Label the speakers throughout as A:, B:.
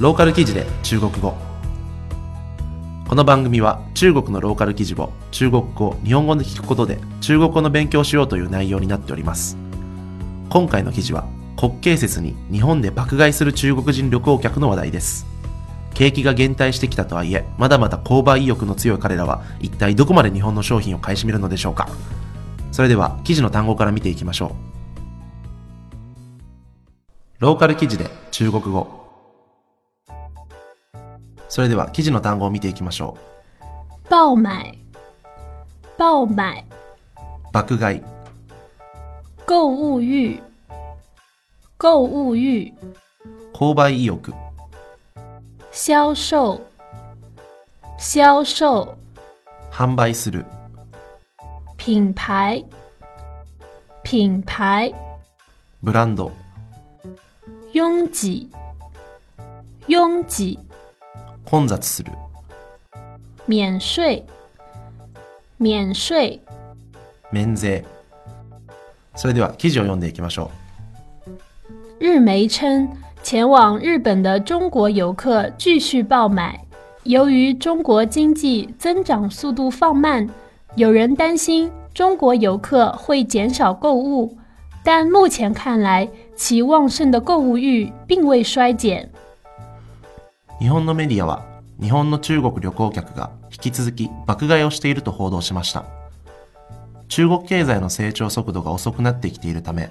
A: ローカル記事で中国語。この番組は中国のローカル記事を中国語日本語で聞くことで中国語の勉強しようという内容になっております。今回の記事は国慶節に日本で爆買いする中国人旅行客の話題です。景気が減退してきたとはいえまだまだ購買意欲の強い彼らは一体どこまで日本の商品を買い占めるのでしょうか。それでは記事の単語から見ていきましょう。ローカル記事で中国語。それでは記事の単語を見ていきましょ
B: 爆買、爆買，
A: う爆買い。
B: 购物欲，购物欲，
A: 購買意欲。
B: 销售，销售，
A: 販売する。
B: 品牌，品牌，
A: ブランド。
B: 拥挤，拥挤，
A: 混雑する
B: 免税，免税，
A: 免税それでは記事を読んでいきましょ
B: 日媒称，前往日本的中国游客继续爆买。由于中国经济增长速度放慢，有人担心中国游客会减少购物，但目前看来，其旺盛的购物欲并未衰减。
A: 日本のメディアは日本の中国旅行客が引き続き爆買いをしていると報道しました中国経済の成長速度が遅くなってきているため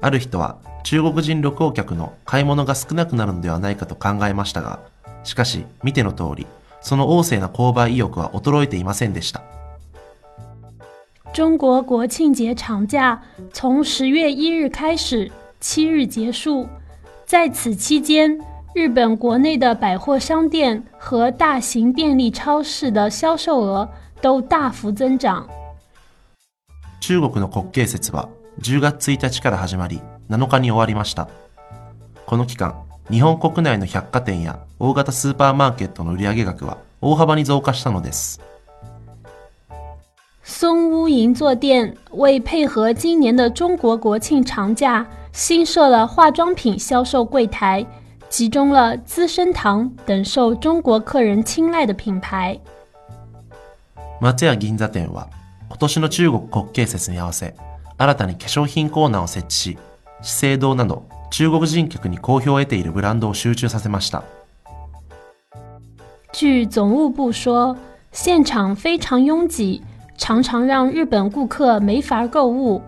A: ある人は中国人旅行客の買い物が少なくなるのではないかと考えましたがしかし見ての通りその旺盛な購買意欲は衰えていませんでした
B: 中国国庆节长假从十月一日开始，七日结束。在此期间，日本国内的百货商店和大型便利超市的销售额都大幅增长。
A: 中国の国慶節は10月1日から始まり7日に終わりましたこの期間日本国内の百貨店や大型スーパーマーケットの売上額は大幅に増加したのです
B: 松屋银座店为配合今年的中国国庆长假，新设了化妆品销售柜台， 集中了资生堂等受中国客人青睐的品牌。
A: 松屋銀座店は今年の中国国慶節に合わせ新たに化粧品コーナーを設置し資生堂など中国人客に好評を得ているブランドを集中させました
B: 据总务部说，现场非常拥挤，常常让日本顾客没法购物。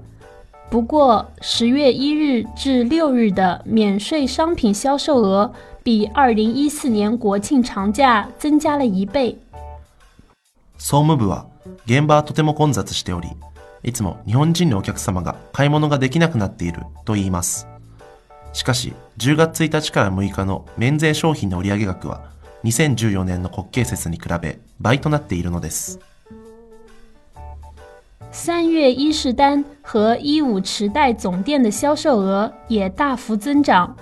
B: 不过，十月一日至六日的免税商品销售额比二零一四年国庆长假增加了一倍。
A: 総務部は現場はとても混雑しておりいつも日本人のお客様が買い物ができなくなっていると言いますしかし10月1日から6日の免税商品の売上額は2014年の国慶節に比べ倍となっているのです
B: 三月伊势丹和一五池袋总店的销售额也大幅增长，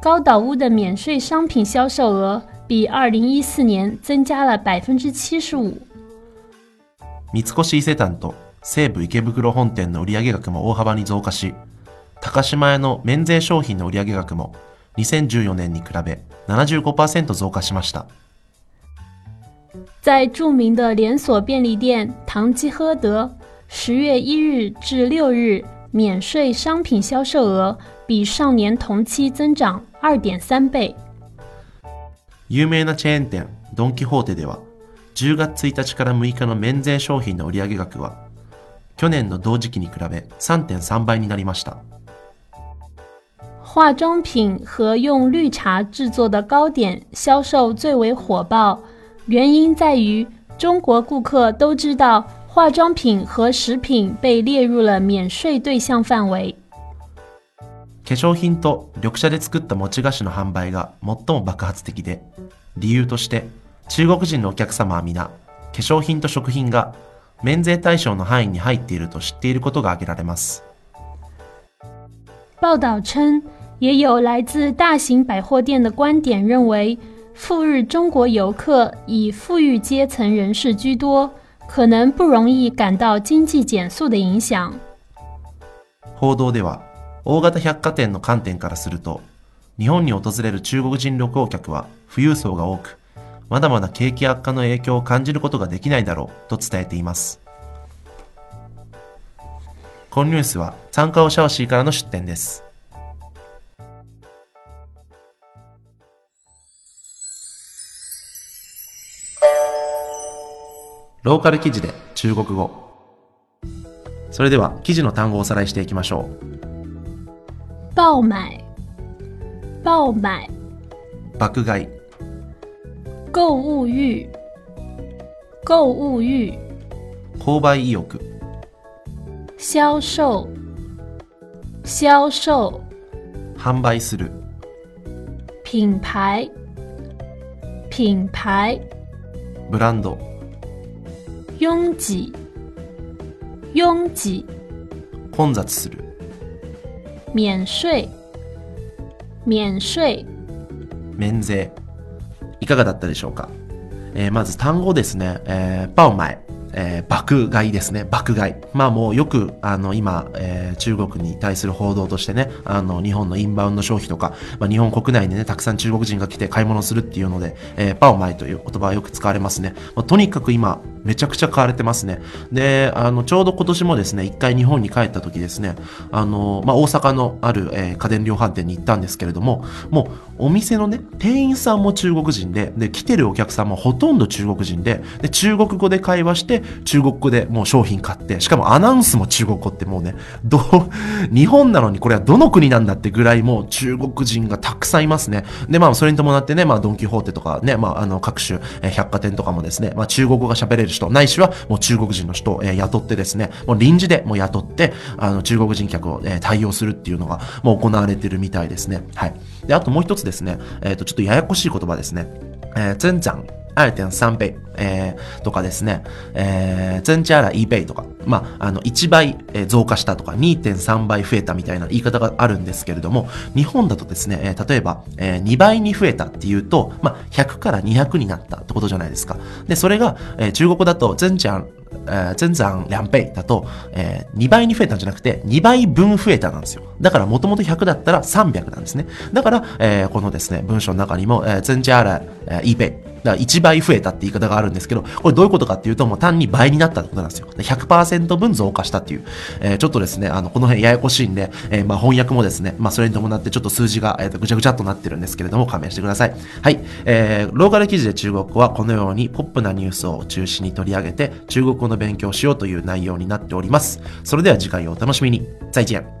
B: 高岛屋的免税商品销售额比二零一四年增加了百分之七十五。
A: 三越伊勢丹と西武池袋本店の売上額も大幅に増加し高島屋の免税商品の売上額も2014年に比べ75%増加しました
B: 在著名的连锁便利店唐吉诃德， 十月一日至六日免税商品销售额比上年同期增长二点三倍。
A: 有名なチェーン店ドン・キホーテでは10月1日から6日の免税商品の売上額は去年の同時期に比べ3.3倍になりました
B: 化妆品和用绿茶制作的糕点销售最为火爆，原因在于中国顾客都知道 化妆品和食品被列入了免税对象范围。
A: 化粧品と緑茶で作った餅菓子の販売が最も爆発的で理由として中国人のお客様は皆化粧品と食品が免税対象の範囲に入っていると知っていることが挙げられます
B: 报道称，也有来自大型百货店的观点认为，赴日中国游客以富裕阶层人士居多， 可能不容易感到经济减速的影响。
A: 報道では大型百貨店の観点からすると日本に訪れる中国人旅行客は富裕層が多く、まだまだ景気悪化の影響を感じることができないだろうと伝えています。このニュースは参加をシャオシーからの出展です。ローカル記事で中国語。それでは記事の単語をおさらいしていきましょう。
B: 爆买，爆买，
A: 爆買、
B: 购物欲，购物欲，
A: 購買意欲、
B: 销售，销售，
A: 販売する、
B: 品牌，品牌，
A: ブランド、
B: 拥挤，拥挤，
A: 混雑する、
B: 免税，免税，
A: 免税。いかがだったでしょうか、えーまず単語ですね。えー、爆買。えー爆買いですね。爆買い。まあもうよく、あの、今、えー中国に対する報道としてね、あの、日本のインバウンド消費とか、まあ日本国内でね、たくさん中国人が来て買い物するっていうので、えー、爆買いという言葉はよく使われますね。まあとにかく今、めちゃくちゃ買われてますね。で、あの、ちょうど今年もですね、一回日本に帰った時ですね、あの、まあ大阪のある、えー家電量販店に行ったんですけれども、もうお店のね、店員さんも中国人で、で、来てるお客さんもほとんど中国人で、で、中国語で会話して、中国語でもう商品買って、しかもアナウンスも中国語ってもうね、ど、日本なのにこれはどの国なんだってぐらいもう中国人がたくさんいますね。で、まあそれに伴ってね、まあドンキホーテとかね、まああの各種、え百貨店とかもですね、まあ中国語が喋れる人、ないしはもう中国人の人を、え雇ってですね、もう臨時でもう雇って、あの中国人客を、え対応するっていうのがもう行われてるみたいですね。はい。で、あともう一つですね、えっ、とちょっとややこしい言葉ですね。えー、增長2.3倍、えー、とかですね、えー、增加了1倍とか、まあ、あの、1倍増加したとか、2.3倍増えたみたいな言い方があるんですけれども、日本だとですね、例えば、えー2倍に増えたっていうと、まあ、100から200になったってことじゃないですか。で、それが、えー中国だと、增長、えー增長2倍だと、えー2倍に増えたんじゃなくて、2倍分増えたなんですよ。だから、もともと100だったら300なんですね。だから、えーこのですね、文章の中にも、えー增加了、えー1倍。だから1倍増えたって言い方があるんですけど、これどういうことかっていうと、もう単に倍になったってことなんですよ。100%分増加したっていう。えーちょっとですね、あの、この辺ややこしいんで、えーまあ翻訳もですね、まあそれに伴ってちょっと数字が、えーとぐちゃぐちゃっとなってるんですけれども、勘弁してください。はい。えーローカル記事で中国語はこのようにポップなニュースを中心に取り上げて、中国語の勉強をしようという内容になっております。それでは次回をお楽しみに。再见。